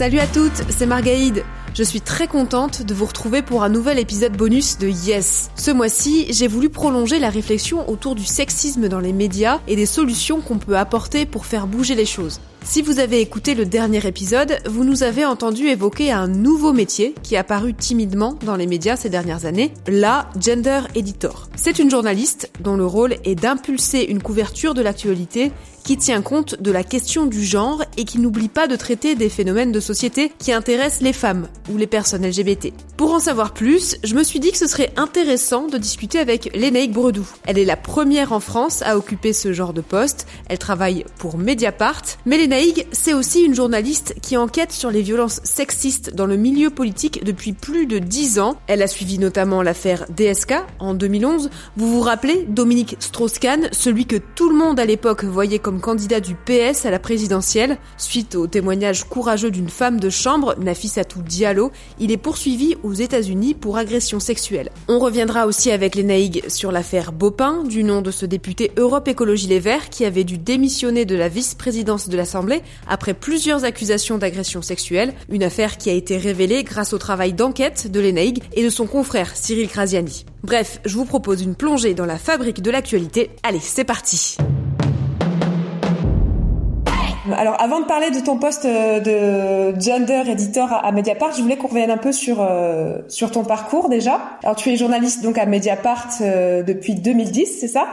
Salut à toutes, c'est Margaïde. Je suis très contente de vous retrouver pour un nouvel épisode bonus de Yes. Ce mois-ci, j'ai voulu prolonger la réflexion autour du sexisme dans les médias et des solutions qu'on peut apporter pour faire bouger les choses. Si vous avez écouté le dernier épisode, vous nous avez entendu évoquer un nouveau métier qui est apparu timidement dans les médias ces dernières années, la gender editor. C'est une journaliste dont le rôle est d'impulser une couverture de l'actualité qui tient compte de la question du genre et qui n'oublie pas de traiter des phénomènes de société qui intéressent les femmes ou les personnes LGBT. Pour en savoir plus, je me suis dit que ce serait intéressant de discuter avec Lénaïque Bredou. Elle est la première en France à occuper ce genre de poste. Elle travaille pour Mediapart. Mais Lénaïque, c'est aussi une journaliste qui enquête sur les violences sexistes dans le milieu politique depuis plus de 10 ans. Elle a suivi notamment l'affaire DSK en 2011. Vous vous rappelez Dominique Strauss-Kahn, celui que tout le monde à l'époque voyait comme candidat du PS à la présidentielle. Suite au témoignage courageux d'une femme de chambre, Nafissatou Diallo, il est poursuivi aux États-Unis pour agression sexuelle. On reviendra aussi avec les Naïgues sur l'affaire Bopin, du nom de ce député Europe Écologie Les Verts qui avait dû démissionner de la vice-présidence de l'Assemblée après plusieurs accusations d'agression sexuelle, une affaire qui a été révélée grâce au travail d'enquête de l'ENAIG et de son confrère Cyril Krasiani. Bref, je vous propose une plongée dans la fabrique de l'actualité. Allez, c'est parti alors, avant de parler de ton poste euh, de gender editor à Mediapart, je voulais qu'on revienne un peu sur euh, sur ton parcours déjà. Alors, tu es journaliste donc à Mediapart euh, depuis 2010, c'est ça?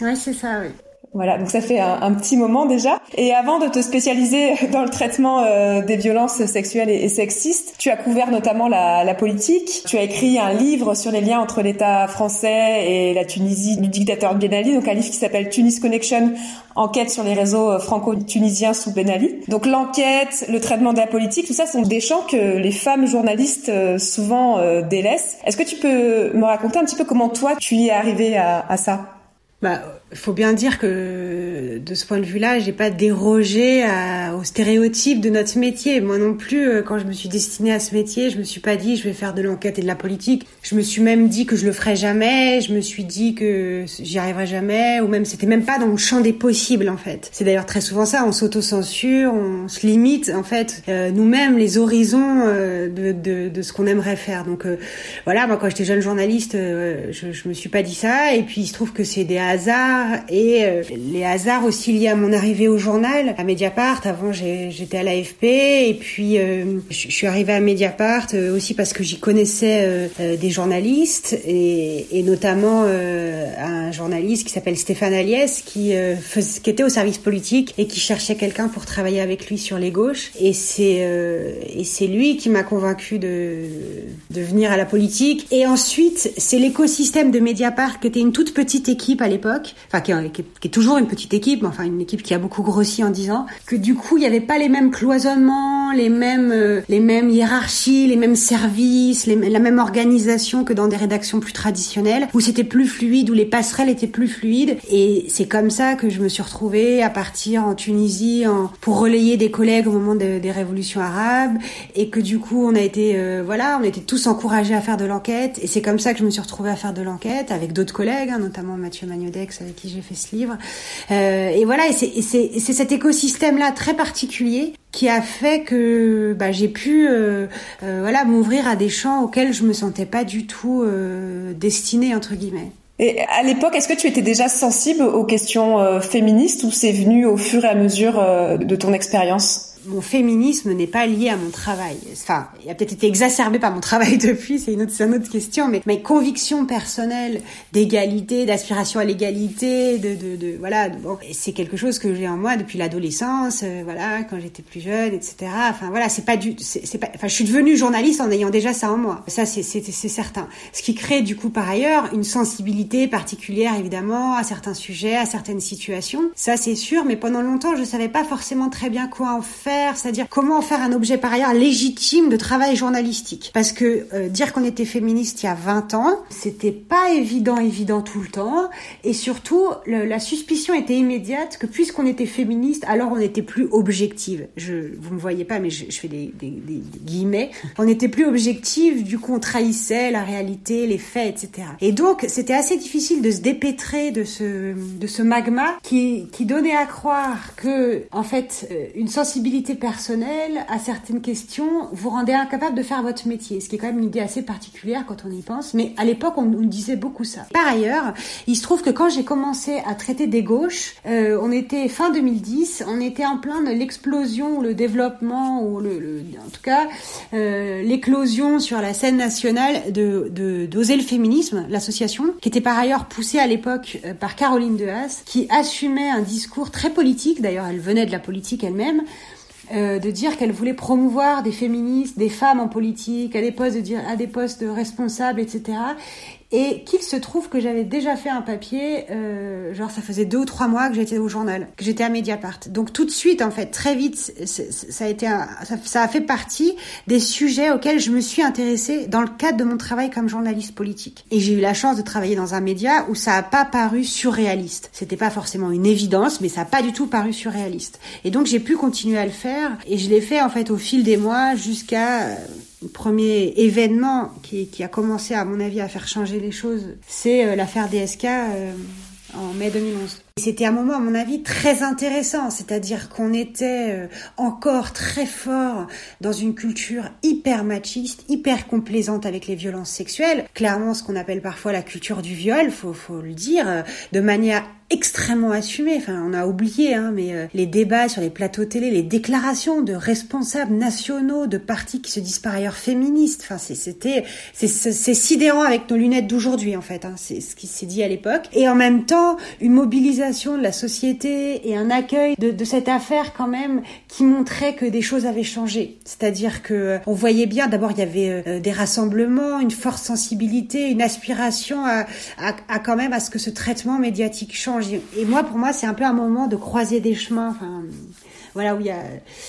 Oui, c'est ça, oui. Voilà, donc ça fait un, petit moment déjà. Et avant de te spécialiser dans le traitement euh, des violences sexuelles et, sexistes, tu as couvert notamment la, politique. Tu as écrit un livre sur les liens entre l'État français et la Tunisie du dictateur Ben Ali, donc un livre qui s'appelle Tunis Connection, enquête sur les réseaux franco-tunisiens sous Ben Ali. Donc l'enquête, le traitement de la politique, tout ça sont des champs que les femmes journalistes euh, souvent euh, délaissent. Est-ce que tu peux me raconter un petit peu comment toi tu y es arrivé à, à ça? Bah, faut bien dire que de ce point de vue-là, j'ai pas dérogé à, aux stéréotypes de notre métier. Moi non plus, euh, quand je me suis destinée à ce métier, je me suis pas dit je vais faire de l'enquête et de la politique. Je me suis même dit que je le ferais jamais. Je me suis dit que j'y arriverais jamais, ou même c'était même pas dans le champ des possibles en fait. C'est d'ailleurs très souvent ça. On s'auto-censure, on se limite en fait euh, nous-mêmes les horizons euh, de, de, de, ce qu'on aimerait faire. Donc voilà, moi quand j'étais jeune journaliste, je, je me suis pas dit ça. Et puis il se trouve que c'est des hasards et euh, les hasards aussi liés à mon arrivée au journal, à Mediapart. Avant, j'étais à l'AFP et puis euh, je suis arrivée à Mediapart euh, aussi parce que j'y connaissais des journalistes et, et notamment un journaliste qui s'appelle Stéphane Aliès qui, qui était au service politique et qui cherchait quelqu'un pour travailler avec lui sur les gauches. Et c'est et c'est lui qui m'a convaincu de, de venir à la politique. Et ensuite, c'est l'écosystème de Mediapart qui était une toute petite équipe à l'époque, enfin qui, est toujours une petite équipe, mais enfin une équipe qui a beaucoup grossi en 10 ans, que du coup il n'y avait pas les mêmes cloisonnements, les mêmes euh, les mêmes hiérarchies, les mêmes services, la même organisation que dans des rédactions plus traditionnelles, où c'était plus fluide, où les passerelles étaient plus fluides. Et c'est comme ça que je me suis retrouvée à partir en Tunisie en, pour relayer des collègues au moment des révolutions arabes, et que du coup on a été euh, voilà, on était tous encouragés à faire de l'enquête. Et c'est comme ça que je me suis retrouvée à faire de l'enquête avec d'autres collègues, hein, notamment Mathieu Magnodex avec j'ai fait ce livre. Euh, et voilà, et c'est cet écosystème-là très particulier qui a fait que bah, j'ai pu euh, euh, voilà m'ouvrir à des champs auxquels je me sentais pas du tout destinée entre guillemets. Et à l'époque, est-ce que tu étais déjà sensible aux questions féministes ou c'est venu au fur et à mesure de ton expérience? Mon féminisme n'est pas lié à mon travail. Enfin, il a peut-être été exacerbé par mon travail depuis, c'est une autre, une autre question, mais mes convictions personnelles d'égalité, d'aspiration à l'égalité, de, de, de, voilà, bon, c'est quelque chose que j'ai en moi depuis l'adolescence, euh, voilà, quand j'étais plus jeune, etc. Enfin, voilà, c'est pas du, c'est pas, enfin, je suis devenue journaliste en ayant déjà ça en moi. Ça, c'est, certain. Ce qui crée, du coup, par ailleurs, une sensibilité particulière, évidemment, à certains sujets, à certaines situations. Ça, c'est sûr, mais pendant longtemps, je savais pas forcément très bien quoi en faire c'est-à-dire comment faire un objet par ailleurs légitime de travail journalistique. Parce que euh, dire qu'on était féministe il y a 20 ans, c'était pas évident, évident tout le temps, et surtout la suspicion était immédiate que puisqu'on était féministe, alors on était plus objective. Je, vous me voyez pas, mais je, fais des, des, des, guillemets. On était plus objective, du coup on trahissait la réalité, les faits, etc. Et donc c'était assez difficile de se dépêtrer de ce de ce magma qui qui donnait à croire que en fait euh, une sensibilité personnelle à certaines questions vous rendez incapable de faire votre métier, ce qui est quand même une idée assez particulière quand on y pense, mais à l'époque on nous disait beaucoup ça. Par ailleurs, il se trouve que quand j'ai commencé à traiter des gauches, euh, on était fin 2010, on était en plein de l'explosion ou le développement ou le, en tout cas euh, l'éclosion sur la scène nationale de d'oser le féminisme, l'association, qui était par ailleurs poussée à l'époque euh, par Caroline Dehaas, qui assumait un discours très politique, d'ailleurs elle venait de la politique elle-même, euh, de dire qu'elle voulait promouvoir des féministes, des femmes en politique, à des postes de, à des postes responsables, etc. Et qu'il se trouve que j'avais déjà fait un papier, euh, genre ça faisait deux ou trois mois que j'étais au journal, que j'étais à Mediapart. Donc tout de suite, en fait, très vite, ça a été, ça, a fait partie des sujets auxquels je me suis intéressée dans le cadre de mon travail comme journaliste politique. Et j'ai eu la chance de travailler dans un média où ça a pas paru surréaliste. C'était pas forcément une évidence, mais ça a pas du tout paru surréaliste. Et donc j'ai pu continuer à le faire, et je l'ai fait en fait au fil des mois jusqu'à euh, premier événement qui, qui, a commencé, à mon avis, à faire changer les choses, c'est euh, l'affaire DSK euh, en mai 2011. C'était un moment, à mon avis, très intéressant, c'est-à-dire qu'on était euh, encore très fort dans une culture hyper machiste, hyper complaisante avec les violences sexuelles, clairement ce qu'on appelle parfois la culture du viol, faut, faut le dire, de manière extrêmement assumée. Enfin, on a oublié, hein, mais euh, les débats sur les plateaux télé, les déclarations de responsables nationaux de partis qui se disent par ailleurs féministes. Enfin, c'était, c'est sidérant avec nos lunettes d'aujourd'hui, en fait. Hein, c'est ce qui s'est dit à l'époque. Et en même temps, une mobilisation de la société et un accueil de, cette affaire quand même qui montrait que des choses avaient changé. C'est-à-dire que euh, on voyait bien, d'abord il y avait euh, des rassemblements, une forte sensibilité, une aspiration à, à, quand même à ce que ce traitement médiatique change. Et moi, pour moi, c'est un peu un moment de croiser des chemins. Voilà où il y a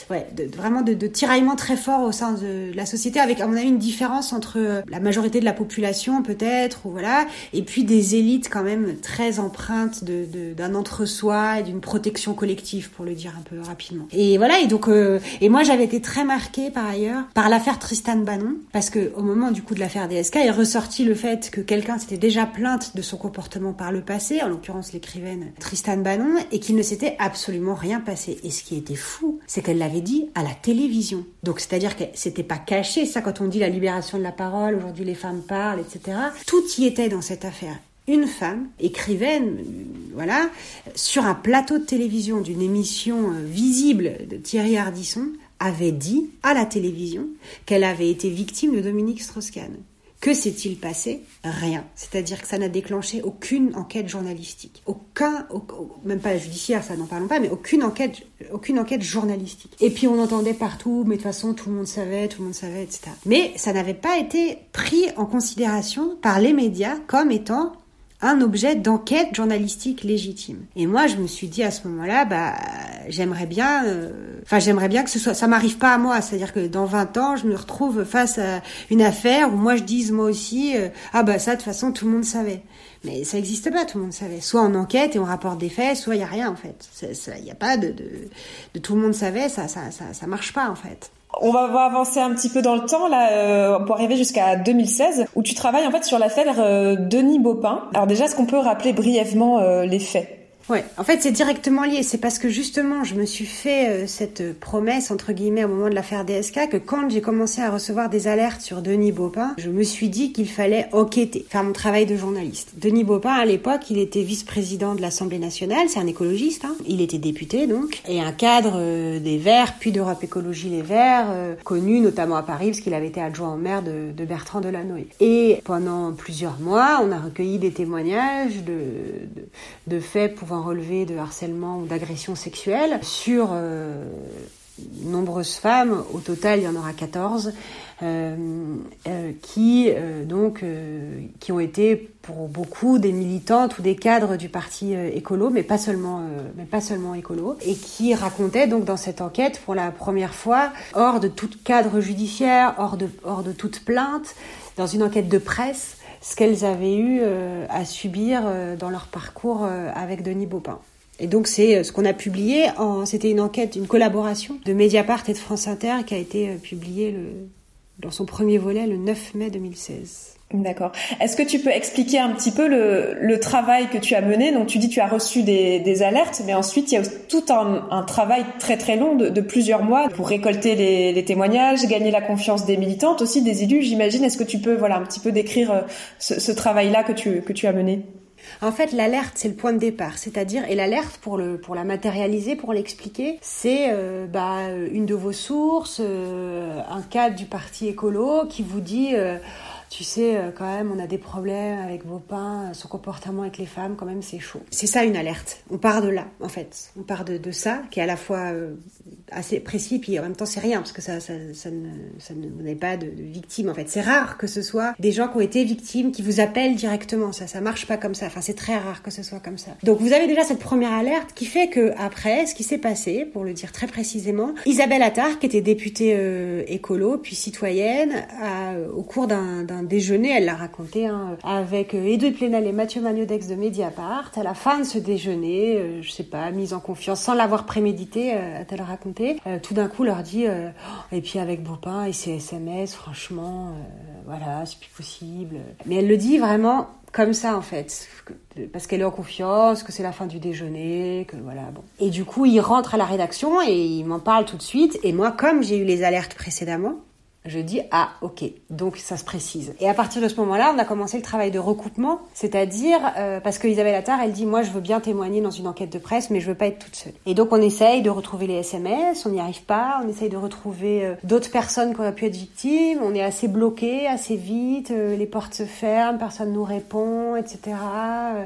ouais, de, vraiment de, de tiraillements très fort au sein de la société avec on a une différence entre euh, la majorité de la population peut-être ou voilà et puis des élites quand même très empreintes de, d'un entre-soi et d'une protection collective pour le dire un peu rapidement. Et voilà et donc euh, et moi j'avais été très marquée par ailleurs par l'affaire Tristan Bannon parce que au moment du coup de l'affaire DSK est ressorti le fait que quelqu'un s'était déjà plainte de son comportement par le passé en l'occurrence l'écrivaine Tristan Bannon et qu'il ne s'était absolument rien passé. Et ce qui était fou, c'est qu'elle l'avait dit à la télévision. Donc c'est-à-dire que c'était pas caché, ça quand on dit la libération de la parole, aujourd'hui les femmes parlent, etc. Tout y était dans cette affaire. Une femme, écrivaine, voilà, sur un plateau de télévision d'une émission euh, visible de Thierry Ardisson, avait dit à la télévision qu'elle avait été victime de Dominique Strauss-Kahn. Que s'est-il passé? Rien. C'est-à-dire que ça n'a déclenché aucune enquête journalistique. Aucun, même pas la judiciaire, ça n'en parlons pas, mais aucune enquête, aucune enquête journalistique. Et puis on entendait partout, mais de toute façon tout le monde savait, tout le monde savait, etc. Mais ça n'avait pas été pris en considération par les médias comme étant un objet d'enquête journalistique légitime. Et moi, je me suis dit à ce moment-là, bah, j'aimerais bien, euh, enfin, j'aimerais bien que ce soit, ça m'arrive pas à moi, c'est-à-dire que dans 20 ans, je me retrouve face à une affaire où moi je dise moi aussi, euh, ah bah ça, de toute façon, tout le monde savait. Mais ça n'existe pas, tout le monde savait. Soit on enquête et on rapporte des faits, soit il y a rien en fait. Il n'y a pas de, de, de, tout le monde savait, ça, ça, ça, ça marche pas en fait. On va, avancer un petit peu dans le temps là euh, pour arriver jusqu'à 2016 où tu travailles en fait sur l'affaire euh, Denis Baupin. Alors déjà, est-ce qu'on peut rappeler brièvement euh, les faits? Ouais, en fait, c'est directement lié. C'est parce que justement, je me suis fait euh, cette promesse entre guillemets au moment de l'affaire DSK que quand j'ai commencé à recevoir des alertes sur Denis Baupin, je me suis dit qu'il fallait enquêter, faire mon travail de journaliste. Denis Baupin, à l'époque, il était vice-président de l'Assemblée nationale. C'est un écologiste. Hein. Il était député donc et un cadre euh, des Verts, puis d'Europe Écologie Les Verts, euh, connu notamment à Paris parce qu'il avait été adjoint au maire de, de Bertrand Delanoë. Et pendant plusieurs mois, on a recueilli des témoignages de, de, de faits pouvant relever de harcèlement ou d'agression sexuelle. Sur euh, nombreuses femmes, au total il y en aura 14, euh, euh, qui donc qui ont été pour beaucoup des militantes ou des cadres du parti écolo, mais pas seulement mais écolo, et qui racontaient donc dans cette enquête pour la première fois, hors de tout cadre judiciaire, hors de hors de toute plainte, dans une enquête de presse, ce qu'elles avaient eu euh, à subir euh, dans leur parcours euh, avec Denis Baupin. Et donc c'est ce qu'on a publié. C'était une enquête, une collaboration de Mediapart et de France Inter qui a été publiée le, dans son premier volet le 9 mai 2016. D'accord. Est-ce que tu peux expliquer un petit peu le, travail que tu as mené? Donc tu dis tu as reçu des, alertes, mais ensuite il y a tout un, travail très très long de, plusieurs mois pour récolter les, témoignages, gagner la confiance des militantes, aussi des élus, j'imagine. Est-ce que tu peux voilà un petit peu décrire euh, ce, travail-là que tu, que as mené? En fait, l'alerte, c'est le point de départ. C'est-à-dire, et l'alerte, pour, la matérialiser, pour l'expliquer, c'est euh, bah, une de vos sources, euh, un cadre du parti écolo qui vous dit... tu sais, euh, quand même, on a des problèmes avec vos pains, son comportement avec les femmes, quand même, c'est chaud. C'est ça une alerte. On part de là, en fait. On part de, ça, qui est à la fois euh, assez précis, puis en même temps, c'est rien, parce que ça, ça, ne, ça ne, vous n'avez pas de, de victime, en fait. C'est rare que ce soit des gens qui ont été victimes qui vous appellent directement. Ça, ça marche pas comme ça. Enfin, c'est très rare que ce soit comme ça. Donc, vous avez déjà cette première alerte qui fait que, après, ce qui s'est passé, pour le dire très précisément, Isabelle Attard, qui était députée euh, écolo, puis citoyenne, au cours d'un déjeuner, elle l'a raconté, hein, avec euh, Edouard Plénal et Mathieu Magnodex de Mediapart. À la fin de ce déjeuner, euh, je sais pas, mise en confiance, sans l'avoir prémédité, euh, a-t-elle raconté, euh, tout d'un coup leur dit, euh, et puis avec Baupin et ses SMS, franchement, voilà, c'est plus possible. Mais elle le dit vraiment comme ça en fait, parce qu'elle est en confiance, que c'est la fin du déjeuner, que voilà bon. Et du coup, il rentre à la rédaction et il m'en parle tout de suite. Et moi, comme j'ai eu les alertes précédemment, je dis ah ok donc ça se précise. Et à partir de ce moment-là on a commencé le travail de recoupement c'est-à-dire euh, parce que Isabelle Attard elle dit moi je veux bien témoigner dans une enquête de presse mais je veux pas être toute seule. Et donc on essaye de retrouver les SMS on n'y arrive pas on essaye de retrouver euh, d'autres personnes qui auraient pu être victimes on est assez bloqué assez vite euh, les portes se ferment personne nous répond etc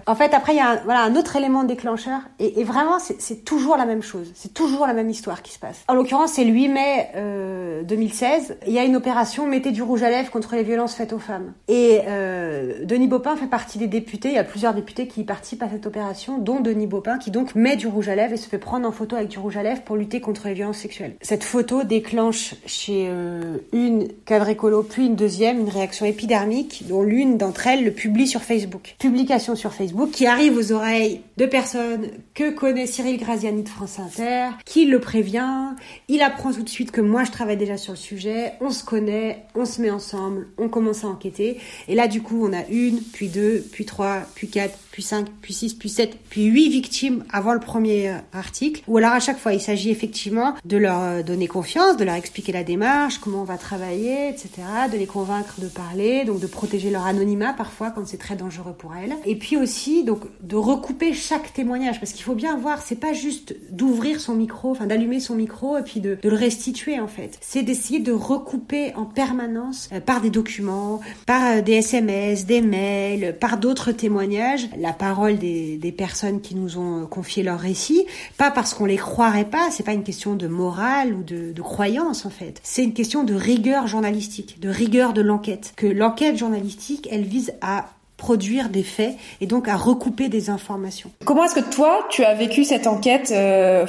en fait après il y a un, voilà un autre élément déclencheur et, vraiment c'est toujours la même chose c'est toujours la même histoire qui se passe. En l'occurrence c'est le 8 mai 2016 il y a une opération mettez du rouge à lèvres contre les violences faites aux femmes. Et euh, Denis Baupin fait partie des députés. Il y a plusieurs députés qui participent à cette opération, dont Denis Baupin, qui donc met du rouge à lèvres et se fait prendre en photo avec du rouge à lèvres pour lutter contre les violences sexuelles. Cette photo déclenche chez euh, une cadre écolo, puis une deuxième, une réaction épidermique, dont l'une d'entre elles le publie sur Facebook. Publication sur Facebook qui arrive aux oreilles de personnes que connaît Cyril Graziani de France Inter, qui le prévient. Il apprend tout de suite que moi je travaille déjà sur le sujet. On se connaît, on se met ensemble, on commence à enquêter. Et là, du coup, on a une, puis deux, puis trois, puis quatre, puis cinq, puis six, puis sept, puis huit victimes avant le premier article. Ou alors à chaque fois, il s'agit effectivement de leur donner confiance, de leur expliquer la démarche, comment on va travailler, etc., de les convaincre de parler, donc de protéger leur anonymat parfois quand c'est très dangereux pour elles. Et puis aussi, donc, de recouper chaque témoignage, parce qu'il faut bien voir, c'est pas juste d'ouvrir son micro, enfin d'allumer son micro et puis de, de le restituer en fait. C'est d'essayer de recouper en permanence euh, par des documents, par euh, des SMS, des mails, par d'autres témoignages, la parole des, personnes qui nous ont confié leur récit, pas parce qu'on les croirait pas, c'est pas une question de morale ou de, croyance en fait, c'est une question de rigueur journalistique, de rigueur de l'enquête, que l'enquête journalistique, elle vise à produire des faits et donc à recouper des informations. Comment est-ce que toi, tu as vécu cette enquête, euh,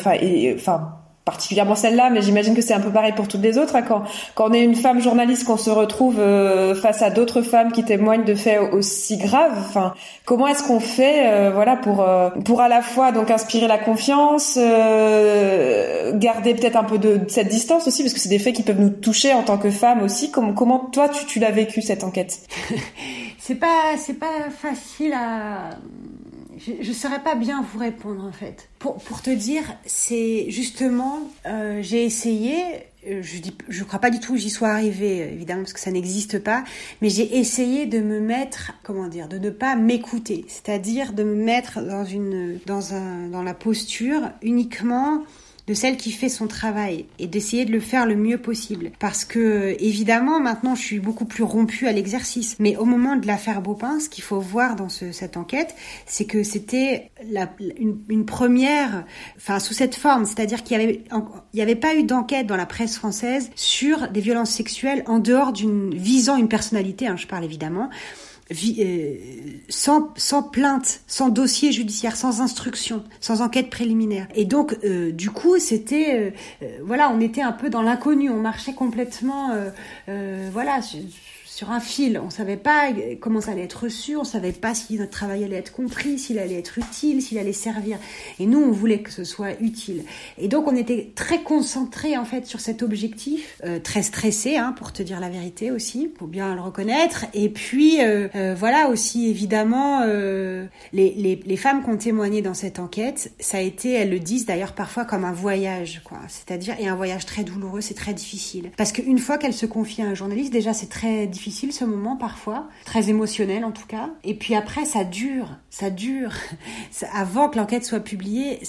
particulièrement celle-là, mais j'imagine que c'est un peu pareil pour toutes les autres. Hein, quand, quand on est une femme journaliste, qu'on se retrouve euh, face à d'autres femmes qui témoignent de faits aussi graves, enfin, comment est-ce qu'on fait, euh, voilà, pour euh, pour à la fois donc inspirer la confiance, garder peut-être un peu de, cette distance aussi, parce que c'est des faits qui peuvent nous toucher en tant que femme aussi. Comment comment toi tu, tu l'as vécu cette enquête? C'est pas c'est pas facile à je ne saurais pas bien vous répondre en fait. Pour, pour te dire, c'est justement, euh, j'ai essayé, euh, je dis, je crois pas du tout que j'y sois arrivée, évidemment, parce que ça n'existe pas, mais j'ai essayé de me mettre, comment dire, de ne pas m'écouter, c'est-à-dire de me mettre dans une, dans un, dans la posture uniquement de celle qui fait son travail et d'essayer de le faire le mieux possible. Parce que évidemment maintenant je suis beaucoup plus rompue à l'exercice. Mais au moment de l'affaire Beaupin, ce qu'il faut voir dans cette enquête, c'est que c'était une, première, enfin sous cette forme, c'est-à-dire qu'il y avait, il n'y avait pas eu d'enquête dans la presse française sur des violences sexuelles en dehors d'une visant une personnalité. Hein, je parle évidemment sans, sans plainte, sans dossier judiciaire, sans instruction, sans enquête préliminaire. Et donc, euh, du coup, c'était, euh, voilà, on était un peu dans l'inconnu, on marchait complètement, voilà, sur un fil. On savait pas comment ça allait être reçu, on savait pas si notre travail allait être compris, s'il allait être utile, s'il allait servir. Et nous, on voulait que ce soit utile. Et donc, on était très concentrés en fait sur cet objectif, euh, très stressé, hein, pour te dire la vérité aussi, pour bien le reconnaître. Et puis, euh, euh, voilà aussi évidemment les, les, les femmes qui ont témoigné dans cette enquête, ça a été, elles le disent d'ailleurs parfois comme un voyage, quoi. C'est-à-dire et un voyage très douloureux, c'est très difficile, parce qu'une fois qu'elles se confient à un journaliste, déjà c'est très difficile difficile ce moment parfois, très émotionnel en tout cas. Et puis après, ça dure, ça dure. Avant que l'enquête soit publiée,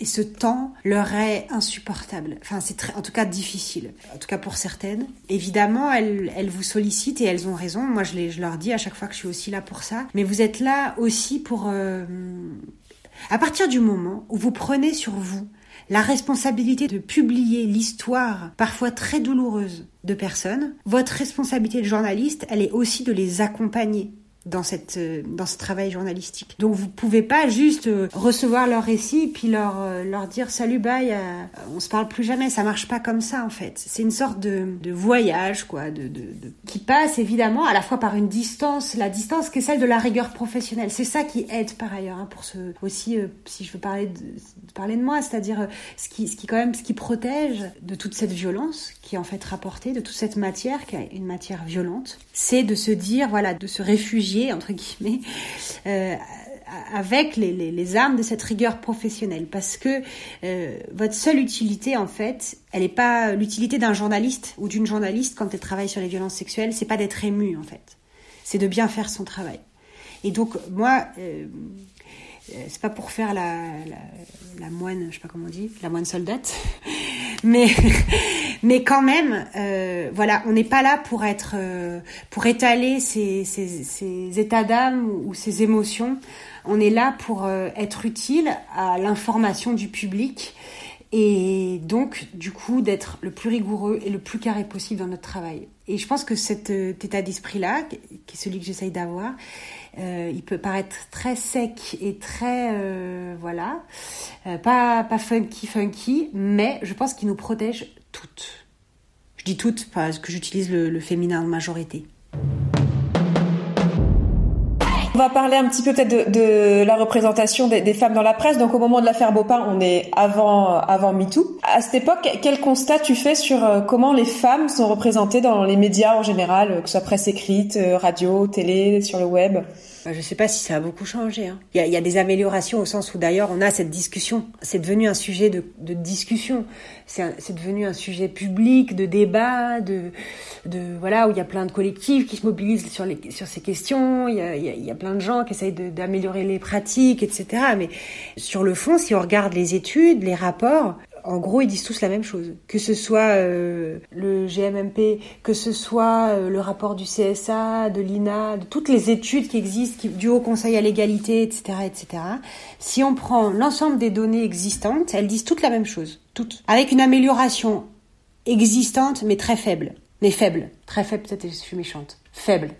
et ce temps leur est insupportable. Enfin, c'est en tout cas difficile. En tout cas pour certaines. Évidemment, elles, elles vous sollicitent et elles ont raison. Moi, je, je leur dis à chaque fois que je suis aussi là pour ça. Mais vous êtes là aussi pour... Euh, à partir du moment où vous prenez sur vous la responsabilité de publier l'histoire, parfois très douloureuse, de personnes, votre responsabilité de journaliste, elle est aussi de les accompagner dans cette euh, dans ce travail journalistique. Donc vous pouvez pas juste euh, recevoir leur récit puis leur euh, leur dire salut bye on se parle plus jamais ça marche pas comme ça en fait. C'est une sorte de, de voyage quoi de, de, qui passe évidemment à la fois par une distance la distance qui est celle de la rigueur professionnelle. C'est ça qui aide par ailleurs hein, pour ce aussi si je veux parler de, parler de moi, c'est-à-dire ce qui ce qui quand même ce qui protège de toute cette violence qui est en fait rapportée de toute cette matière qui est une matière violente, c'est de se dire voilà de se réfugier entre guillemets, euh, avec les, les, armes de cette rigueur professionnelle. Parce que euh, votre seule utilité, en fait, elle n'est pas l'utilité d'un journaliste ou d'une journaliste quand elle travaille sur les violences sexuelles, c'est pas d'être ému, en fait. C'est de bien faire son travail. Et donc, moi, euh, c'est pas pour faire la, la, moine, je sais pas comment on dit, la moine soldate, mais mais quand même, euh, voilà, on n'est pas là pour être, euh, pour étaler ces, états d'âme ou, ces émotions. On est là pour euh, être utile à l'information du public et donc du coup d'être le plus rigoureux et le plus carré possible dans notre travail. Et je pense que cet état d'esprit-là, qui est celui que j'essaye d'avoir, il peut paraître très sec et très voilà, pas pas funky funky, mais je pense qu'il nous protège toutes. Je dis toutes parce que j'utilise le, féminin en majorité. On va parler un petit peu peut-être de, la représentation des, femmes dans la presse. Donc au moment de l'affaire Beaupin, on est avant avant MeToo. À cette époque, quel constat tu fais sur euh, comment les femmes sont représentées dans les médias en général, que ce soit presse écrite, euh, radio, télé, sur le web? Je ne sais pas si ça a beaucoup changé. Hein. Il, y a, des améliorations au sens où d'ailleurs on a cette discussion. C'est devenu un sujet de, discussion. C'est devenu un sujet public, de débat, de, voilà où il y a plein de collectifs qui se mobilisent sur, sur ces questions. Il y a plein de gens qui essayent d'améliorer les pratiques, etc. Mais sur le fond, si on regarde les études, les rapports, en gros, ils disent tous la même chose. Que ce soit euh, le GMMP, que ce soit euh, le rapport du CSA, de l'INA, de toutes les études qui existent, du Haut Conseil à l'égalité, etc., etc. Si on prend l'ensemble des données existantes, elles disent toutes la même chose. Toutes. Avec une amélioration existante, mais très faible. Mais faible. Très faible, peut-être je suis méchante. Faible.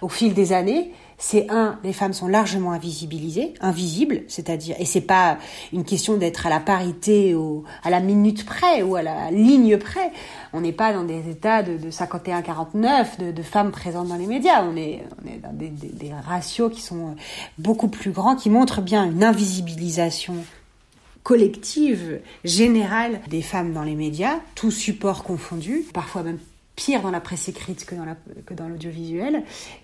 Au fil des années, c'est un, les femmes sont largement invisibilisées, invisibles, c'est-à-dire, et c'est pas une question d'être à la parité ou à la minute près ou à la ligne près. On n'est pas dans des états de, de 51-49 de, femmes présentes dans les médias. On est, on est dans des, ratios qui sont beaucoup plus grands, qui montrent bien une invisibilisation collective, générale des femmes dans les médias, tous supports confondus, parfois même pire dans la presse écrite que dans l'audiovisuel.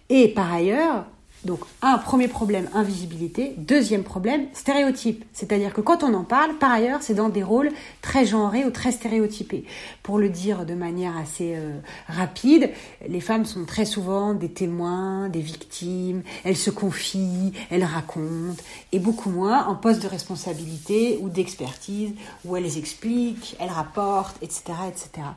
Et par ailleurs, donc, un premier problème, invisibilité. Deuxième problème, stéréotype. C'est-à-dire que quand on en parle, par ailleurs, c'est dans des rôles très genrés ou très stéréotypés. Pour le dire de manière assez euh, rapide, les femmes sont très souvent des témoins, des victimes, elles se confient, elles racontent, et beaucoup moins en poste de responsabilité ou d'expertise, où elles expliquent, elles rapportent, etc. etc.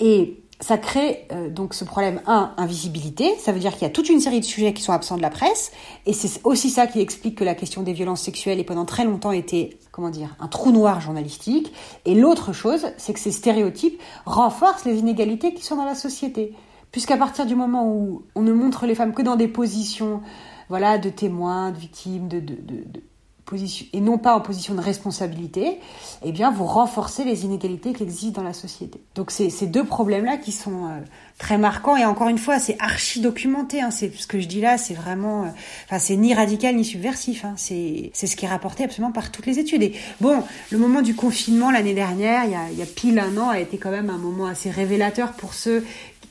Et ça crée euh, donc ce problème 1 invisibilité. Ça veut dire qu'il y a toute une série de sujets qui sont absents de la presse. Et c'est aussi ça qui explique que la question des violences sexuelles est pendant très longtemps été comment dire un trou noir journalistique. Et l'autre chose c'est que ces stéréotypes renforcent les inégalités qui sont dans la société. Puisqu'à partir du moment où on ne montre les femmes que dans des positions voilà de témoins de victimes de et non pas en position de responsabilité, eh bien, vous renforcez les inégalités qui existent dans la société. Donc, c'est ces deux problèmes-là qui sont euh, très marquants. Et encore une fois, c'est archi documenté. Hein, c'est ce que je dis là, c'est vraiment, euh, enfin, c'est ni radical ni subversif. Hein, c'est c'est ce qui est rapporté absolument par toutes les études. Et bon, le moment du confinement l'année dernière, il y, a, il y a pile un an, a été quand même un moment assez révélateur pour ceux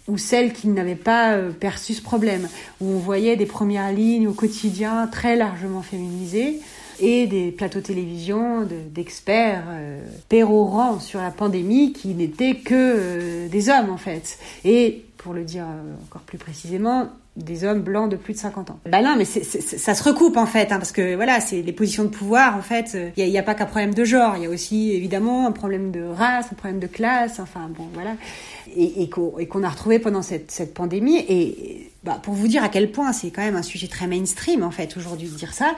ou celles qui n'avaient pas euh, perçu ce problème, où on voyait des premières lignes au quotidien très largement féminisées et des plateaux télévision d'experts euh, pérorants sur la pandémie qui n'étaient que euh, des hommes en fait. Et pour le dire euh, encore plus précisément, des hommes blancs de plus de 50 ans. Bah non, mais ça se recoupe en fait, hein, parce que voilà, c'est les positions de pouvoir en fait. Il n'y a, pas qu'un problème de genre, il y a aussi évidemment un problème de race, un problème de classe, enfin bon voilà, et, qu'on a retrouvé pendant cette, cette pandémie. Et bah, pour vous dire à quel point c'est quand même un sujet très mainstream en fait aujourd'hui de dire ça,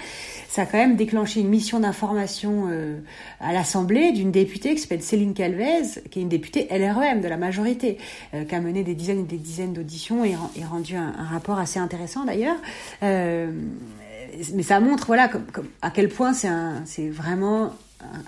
ça a quand même déclenché une mission d'information euh, à l'Assemblée d'une députée qui s'appelle Céline Calvez, qui est une députée LREM de la majorité, euh, qui a mené des dizaines et des dizaines d'auditions et, rendu un, rapport assez intéressant d'ailleurs. Euh, mais ça montre voilà à quel point c'est c'est vraiment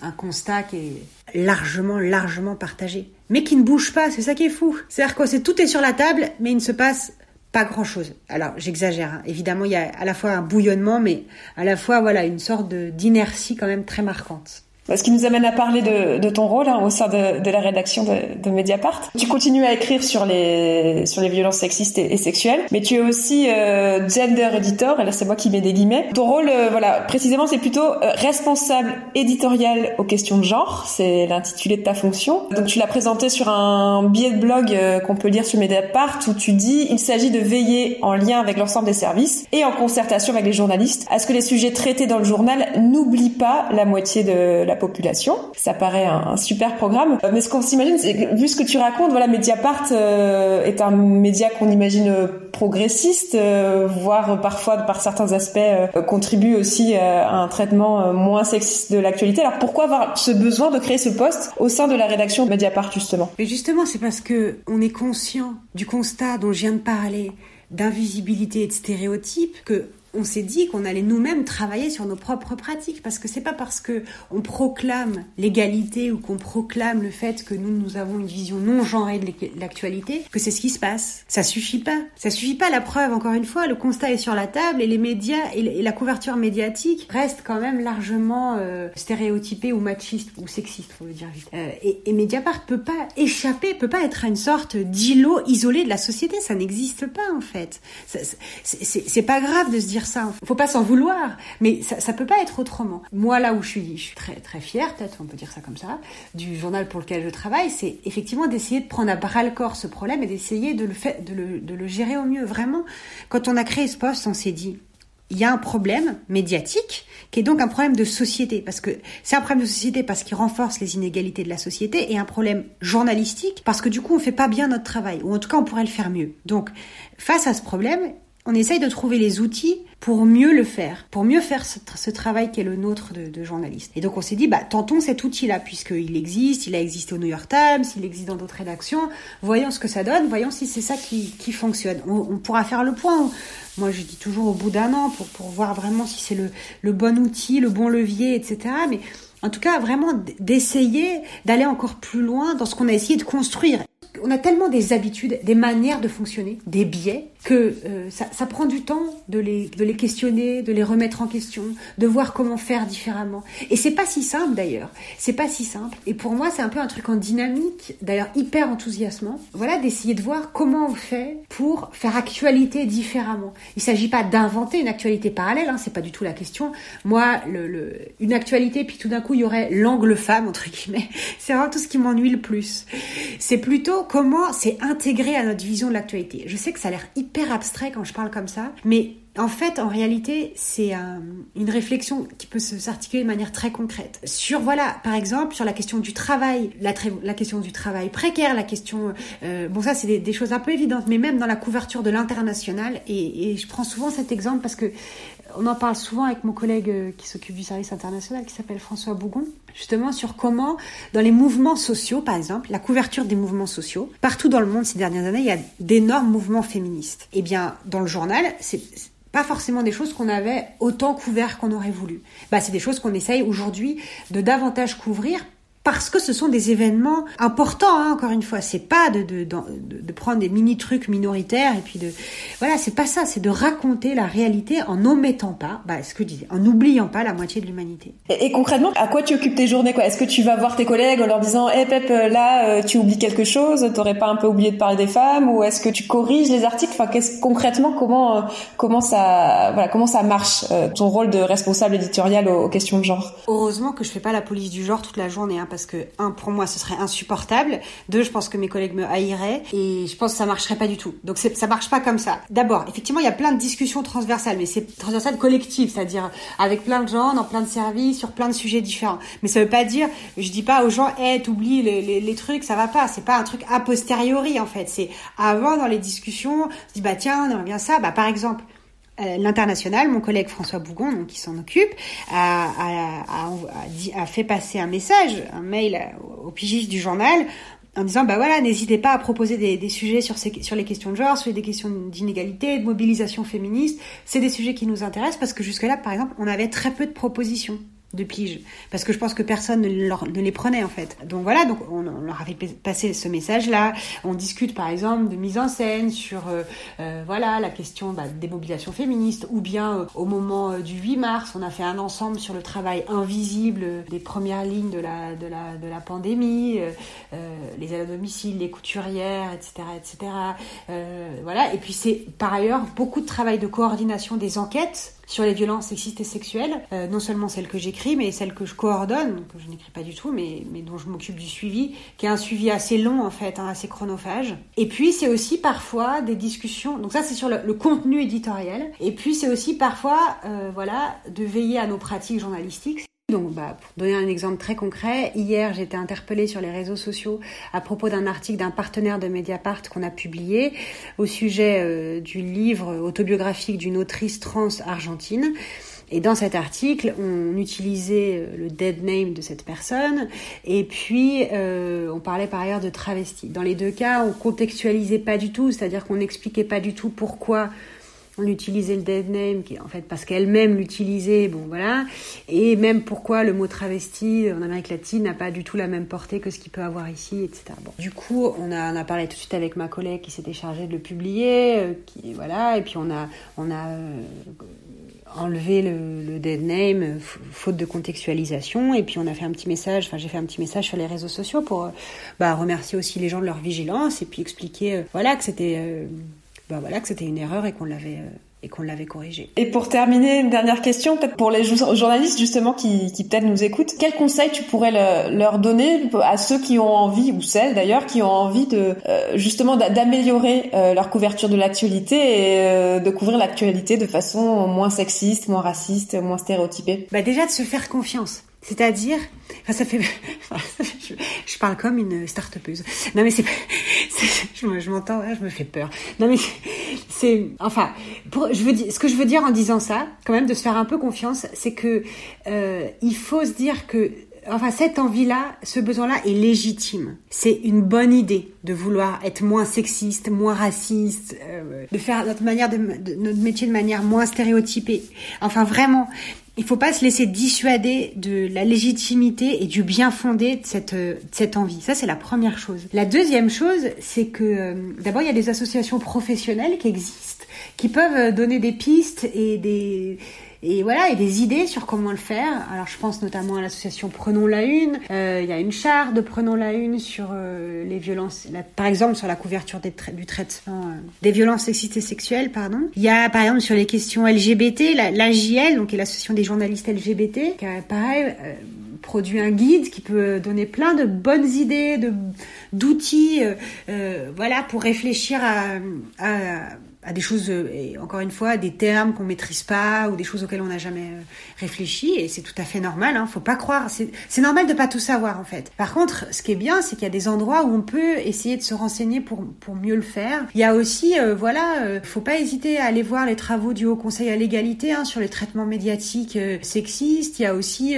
un, constat qui est largement, largement partagé. Mais qui ne bouge pas, c'est ça qui est fou. C'est-à-dire que tout est sur la table, mais il ne se passe pas grand chose. Alors j'exagère. Hein. Évidemment, il y a à la fois un bouillonnement, mais à la fois voilà une sorte d'inertie quand même très marquante. Ce qui nous amène à parler de, de ton rôle hein, au sein de, de, la rédaction de, de, Mediapart. Tu continues à écrire sur les sur les violences sexistes et, sexuelles, mais tu es aussi euh, gender editor. Et là, c'est moi qui mets des guillemets. Ton rôle, euh, voilà, précisément, c'est plutôt euh, responsable éditorial aux questions de genre. C'est l'intitulé de ta fonction. Donc, tu l'as présenté sur un billet de blog euh, qu'on peut lire sur Mediapart où tu dis il s'agit de veiller en lien avec l'ensemble des services et en concertation avec les journalistes à ce que les sujets traités dans le journal n'oublient pas la moitié de la population. Ça paraît un, super programme. Euh, mais ce qu'on s'imagine, c'est vu ce que tu racontes, voilà, Mediapart euh, est un média qu'on imagine progressiste, euh, voire parfois par certains aspects contribue aussi à un traitement moins sexiste de l'actualité. Alors pourquoi avoir ce besoin de créer ce poste au sein de la rédaction de Mediapart justement? Mais justement, c'est parce que on est conscient du constat dont je viens de parler d'invisibilité et de stéréotypes que on s'est dit qu'on allait nous-mêmes travailler sur nos propres pratiques parce que c'est pas parce que on proclame l'égalité ou qu'on proclame le fait que nous nous avons une vision non genrée de l'actualité que c'est ce qui se passe. Ça suffit pas. Ça suffit pas. La preuve, encore une fois, le constat est sur la table et les médias et la couverture médiatique reste quand même largement euh, stéréotypée ou machiste ou sexiste, faut le dire vite. Euh, et, et Mediapart peut pas échapper, peut pas être une sorte d'îlot isolé de la société. Ça n'existe pas en fait. C'est pas grave de se dire ça. Faut pas s'en vouloir, mais ça, ça peut pas être autrement. Moi, là où je suis, je suis très très fière, peut-être on peut dire ça comme ça, du journal pour lequel je travaille, c'est effectivement d'essayer de prendre à bras le corps ce problème et d'essayer de le, fait, de, le, de le gérer au mieux. Vraiment, quand on a créé ce poste, on s'est dit, il y a un problème médiatique qui est donc un problème de société parce que c'est un problème de société parce qu'il renforce les inégalités de la société et un problème journalistique parce que du coup on fait pas bien notre travail ou en tout cas on pourrait le faire mieux. Donc face à ce problème, on essaye de trouver les outils pour mieux le faire, pour mieux faire ce, travail qui est le nôtre de, de journaliste. Et donc on s'est dit, bah tentons cet outil-là, puisqu'il existe, il a existé au New York Times, il existe dans d'autres rédactions, voyons ce que ça donne, voyons si c'est ça qui, qui fonctionne. On, on, pourra faire le point. Moi je dis toujours au bout d'un an pour, pour voir vraiment si c'est le, le bon outil, le bon levier, etc. Mais en tout cas, vraiment d'essayer d'aller encore plus loin dans ce qu'on a essayé de construire. On a tellement des habitudes, des manières de fonctionner, des biais, que euh, ça, ça, prend du temps de les, de les questionner, de les remettre en question, de voir comment faire différemment. Et c'est pas si simple d'ailleurs. C'est pas si simple. Et pour moi, c'est un peu un truc en dynamique, d'ailleurs hyper enthousiasmant. Voilà, d'essayer de voir comment on fait pour faire actualité différemment. Il s'agit pas d'inventer une actualité parallèle, hein, c'est pas du tout la question. Moi, le, le, une actualité, puis tout d'un coup, il y aurait l'angle femme, entre guillemets. C'est vraiment tout ce qui m'ennuie le plus. C'est plutôt comment c'est intégré à notre vision de l'actualité. Je sais que ça a l'air hyper abstrait quand je parle comme ça, mais en fait, en réalité, c'est une réflexion qui peut s'articuler de manière très concrète. Sur, voilà, par exemple, sur la question du travail, la, question du travail précaire, la question... Euh, bon, ça, c'est des, choses un peu évidentes, mais même dans la couverture de l'international, et, et, je prends souvent cet exemple parce que on en parle souvent avec mon collègue euh, qui s'occupe du service international, qui s'appelle François Bougon, justement sur comment, dans les mouvements sociaux, par exemple, la couverture des mouvements sociaux, partout dans le monde ces dernières années, il y a d'énormes mouvements féministes. Eh bien, dans le journal, c'est pas forcément des choses qu'on avait autant couvert qu'on aurait voulu. Bah, c'est des choses qu'on essaye aujourd'hui de davantage couvrir parce que ce sont des événements importants, hein, encore une fois. C'est pas de, de, de, de, prendre des mini trucs minoritaires et puis de voilà, c'est pas ça. C'est de raconter la réalité en n'omettant pas, bah, ce que je disais, en n'oubliant pas la moitié de l'humanité. Et, concrètement, à quoi tu occupes tes journées Est-ce que tu vas voir tes collègues en leur disant, hé Pep, là, euh, tu oublies quelque chose? T'aurais pas un peu oublié de parler des femmes? Ou est-ce que tu corriges les articles? Enfin, concrètement comment euh, comment ça voilà comment ça marche euh, ton rôle de responsable éditorial aux, aux, questions de genre? Heureusement que je fais pas la police du genre toute la journée. Hein, parce que, un, pour moi, ce serait insupportable. Deux, je pense que mes collègues me haïraient. Et je pense que ça marcherait pas du tout. Donc, ça marche pas comme ça. D'abord, effectivement, il y a plein de discussions transversales, mais c'est transversal collectif, c'est-à-dire avec plein de gens, dans plein de services, sur plein de sujets différents. Mais ça veut pas dire, je dis pas aux gens, hé, t'oublies les, trucs, ça va pas. C'est pas un truc a posteriori, en fait. C'est avant, dans les discussions, on se dit, bah tiens, on aimerait bien ça. Bah, par exemple, l'international, mon collègue François Bougon, donc, qui s'en occupe, a, a, a, a, fait passer un message, un mail au pigiste du journal en disant bah voilà n'hésitez pas à proposer des, des sujets sur, ces, sur les questions de genre sur des questions d'inégalité de mobilisation féministe. C'est des sujets qui nous intéressent parce que jusque là par exemple on avait très peu de propositions de parce que je pense que personne ne, les prenait en fait. Donc voilà on, leur avait passé ce message là on discute par exemple de mise en scène sur euh, euh, voilà la question bah, des mobilisations féministes ou bien euh, au moment du 8 mars on a fait un ensemble sur le travail invisible des premières lignes de la de pandémie les aides à domicile les couturières etc etc voilà. Et puis c'est par ailleurs beaucoup de travail de coordination des enquêtes sur les violences sexistes et sexuelles, euh, non seulement celles que j'écris, mais celles que je coordonne, que je n'écris pas du tout, mais, mais dont je m'occupe du suivi, qui est un suivi assez long en fait, hein, assez chronophage. Et puis c'est aussi parfois des discussions, donc ça c'est sur le, contenu éditorial, et puis c'est aussi parfois, euh, voilà, de veiller à nos pratiques journalistiques. Donc, bah, pour donner un exemple très concret, hier j'ai été interpellée sur les réseaux sociaux à propos d'un article d'un partenaire de Mediapart qu'on a publié au sujet euh, du livre autobiographique d'une autrice trans argentine. Et dans cet article, on utilisait euh, le dead name de cette personne, et puis euh, on parlait par ailleurs de travesti. Dans les deux cas, on contextualisait pas du tout, c'est-à-dire qu'on n'expliquait pas du tout pourquoi on utilisait le dead name, en fait, parce qu'elle-même l'utilisait, bon voilà, et même pourquoi le mot travesti en Amérique latine n'a pas du tout la même portée que ce qu'il peut avoir ici, etc. Du coup, on a, parlé tout de suite avec ma collègue qui s'était chargée de le publier, euh, voilà, et puis on a, euh, enlevé le, dead name faute de contextualisation. Et puis on a fait un petit message enfin j'ai fait un petit message sur les réseaux sociaux pour bah, remercier aussi les gens de leur vigilance et puis expliquer euh, voilà que c'était bah voilà, que c'était une erreur et qu'on l'avait euh, et qu'on l'avait corrigé. Et pour terminer, une dernière question, peut-être pour les journalistes justement qui, qui peut-être nous écoutent, quel conseil tu pourrais le, leur donner à ceux qui ont envie, ou celles d'ailleurs, qui ont envie de euh, justement d'améliorer euh, leur couverture de l'actualité et euh, de couvrir l'actualité de façon moins sexiste, moins raciste, moins stéréotypée? Bah déjà de se faire confiance. C'est-à-dire, enfin ça fait, je, parle comme une start-upeuse. Non mais c'est, je, m'entends, je me fais peur. Non mais c'est, enfin, je veux dire, ce que je veux dire en disant ça, quand même, de se faire un peu confiance, c'est que euh, il faut se dire que enfin cette envie-là, ce besoin-là est légitime. C'est une bonne idée de vouloir être moins sexiste, moins raciste, euh, de faire notre manière de, notre métier de manière moins stéréotypée. Enfin vraiment, il faut pas se laisser dissuader de la légitimité et du bien fondé de cette, de cette envie. Ça, c'est la première chose. La deuxième chose, c'est que euh, d'abord, il y a des associations professionnelles qui existent, qui peuvent donner des pistes et des et voilà et des idées sur comment le faire. Alors je pense notamment à l'association Prenons la Une. Euh, il y a une charte de Prenons la Une sur euh, les violences, par exemple sur la couverture des du traitement euh, des violences sexistes et sexuelles, pardon. Il y a par exemple sur les questions LGBT, l'AJL, donc qui est l'association des journalistes LGBT, qui a pareil produit un guide qui peut donner plein de bonnes idées, de d'outils, voilà, pour réfléchir à, à à des choses, euh, encore une fois, des termes qu'on maîtrise pas ou des choses auxquelles on n'a jamais euh, réfléchi. Et c'est tout à fait normal. Hein, faut pas croire. C'est normal de pas tout savoir en fait. Par contre, ce qui est bien, c'est qu'il y a des endroits où on peut essayer de se renseigner pour pour mieux le faire. Il y a aussi, euh, voilà, euh, faut pas hésiter à aller voir les travaux du Haut Conseil à l'égalité hein, sur les traitements médiatiques sexistes. Il y a aussi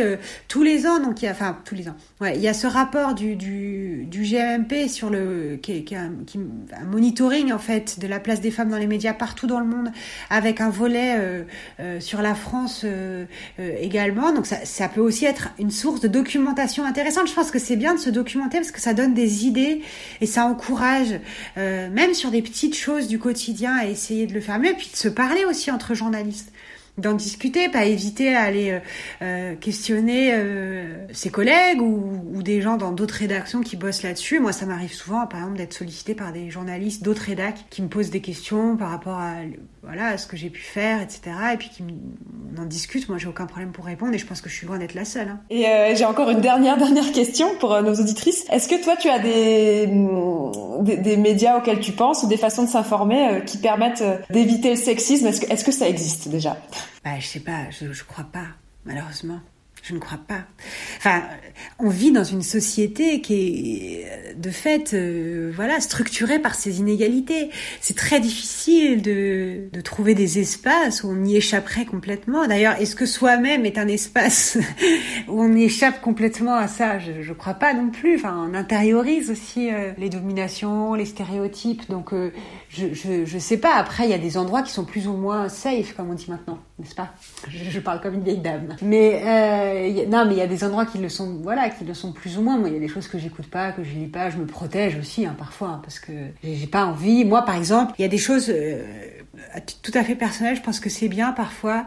tous les ans, donc il y a, enfin tous les ans. Ouais, il y a ce rapport du du, du GMP sur le qui, qui, qui un monitoring en fait de la place des femmes dans les médias partout dans le monde, avec un volet euh, euh, sur la France euh, également. Donc ça, ça peut aussi être une source de documentation intéressante. Je pense que c'est bien de se documenter parce que ça donne des idées et ça encourage, même sur des petites choses du quotidien, à essayer de le faire mieux, et puis de se parler aussi entre journalistes d'en discuter, pas hésiter à aller euh, euh, questionner euh, ses collègues ou, ou, des gens dans d'autres rédactions qui bossent là-dessus. Moi, ça m'arrive souvent, par exemple, d'être sollicité par des journalistes d'autres rédacs qui me posent des questions par rapport à voilà ce que j'ai pu faire, etc. Et puis on en discute. Moi, j'ai aucun problème pour répondre et je pense que je suis loin d'être la seule. Hein. Et euh, j'ai encore une dernière dernière question pour euh, nos auditrices. Est-ce que toi, tu as des, des, des médias auxquels tu penses ou des façons de s'informer euh, qui permettent d'éviter le sexisme? Est-ce que est-ce que ça existe déjà? Bah, je sais pas, je, je crois pas, malheureusement. Je ne crois pas. Enfin, on vit dans une société qui est de fait, euh, voilà, structurée par ces inégalités. C'est très difficile de, de trouver des espaces où on y échapperait complètement. D'ailleurs, est-ce que soi-même est un espace où on échappe complètement à ça? Je ne crois pas non plus. Enfin, on intériorise aussi euh, les dominations, les stéréotypes. Donc, euh, je, je, je sais pas. Après, il y a des endroits qui sont plus ou moins safe, comme on dit maintenant, n'est-ce pas? Je, je, parle comme une vieille dame. Mais euh, a, non, mais il y a des endroits qui le sont, voilà, qui le sont plus ou moins. Moi, il y a des choses que j'écoute pas, que je lis pas. Je me protège aussi, hein, parfois, hein, parce que j'ai pas envie. Moi, par exemple, il y a des choses euh, tout à fait personnelles. Je pense que c'est bien parfois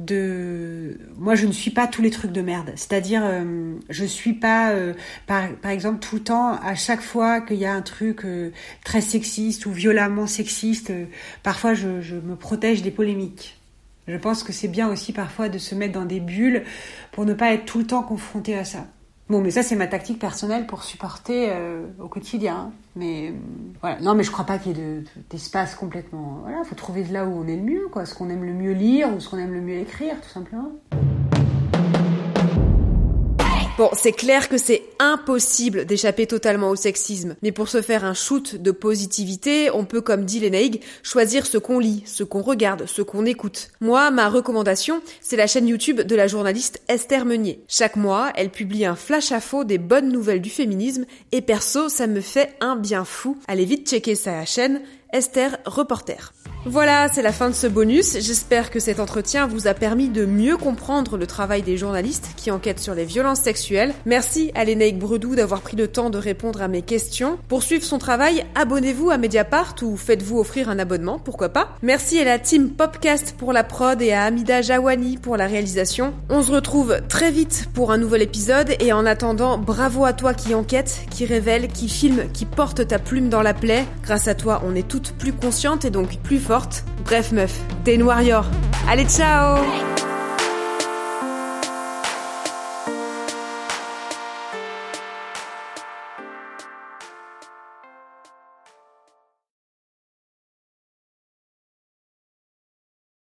de moi je ne suis pas tous les trucs de merde c'est-à-dire euh, je suis pas euh, par, par exemple tout le temps à chaque fois qu'il y a un truc euh, très sexiste ou violemment sexiste parfois je, je me protège des polémiques je pense que c'est bien aussi parfois de se mettre dans des bulles pour ne pas être tout le temps confronté à ça Bon, mais ça, c'est ma tactique personnelle pour supporter euh, au quotidien. Mais euh, voilà. Non, mais je crois pas qu'il y ait d'espace de, complètement. Voilà, faut trouver là où on est le mieux, quoi. Ce qu'on aime le mieux lire ou ce qu'on aime le mieux écrire, tout simplement. Bon, c'est clair que c'est impossible d'échapper totalement au sexisme, mais pour se faire un shoot de positivité, on peut, comme dit Lénaïg, choisir ce qu'on lit, ce qu'on regarde, ce qu'on écoute. Moi, ma recommandation, c'est la chaîne YouTube de la journaliste Esther Meunier. Chaque mois, elle publie un flash à faux des bonnes nouvelles du féminisme, et perso, ça me fait un bien fou. Allez vite checker sa chaîne, Esther Reporter. Voilà, c'est la fin de ce bonus. J'espère que cet entretien vous a permis de mieux comprendre le travail des journalistes qui enquêtent sur les violences sexuelles. Merci à Lénaïque Bredou d'avoir pris le temps de répondre à mes questions. Pour suivre son travail, abonnez-vous à Mediapart ou faites-vous offrir un abonnement, pourquoi pas. Merci à la team Popcast pour la prod et à Amida Jawani pour la réalisation. On se retrouve très vite pour un nouvel épisode et en attendant, bravo à toi qui enquête, qui révèle, qui filme, qui porte ta plume dans la plaie. Grâce à toi, on est plus conscientes et donc plus fortes. Bref meuf, t'es une warrior. Allez ciao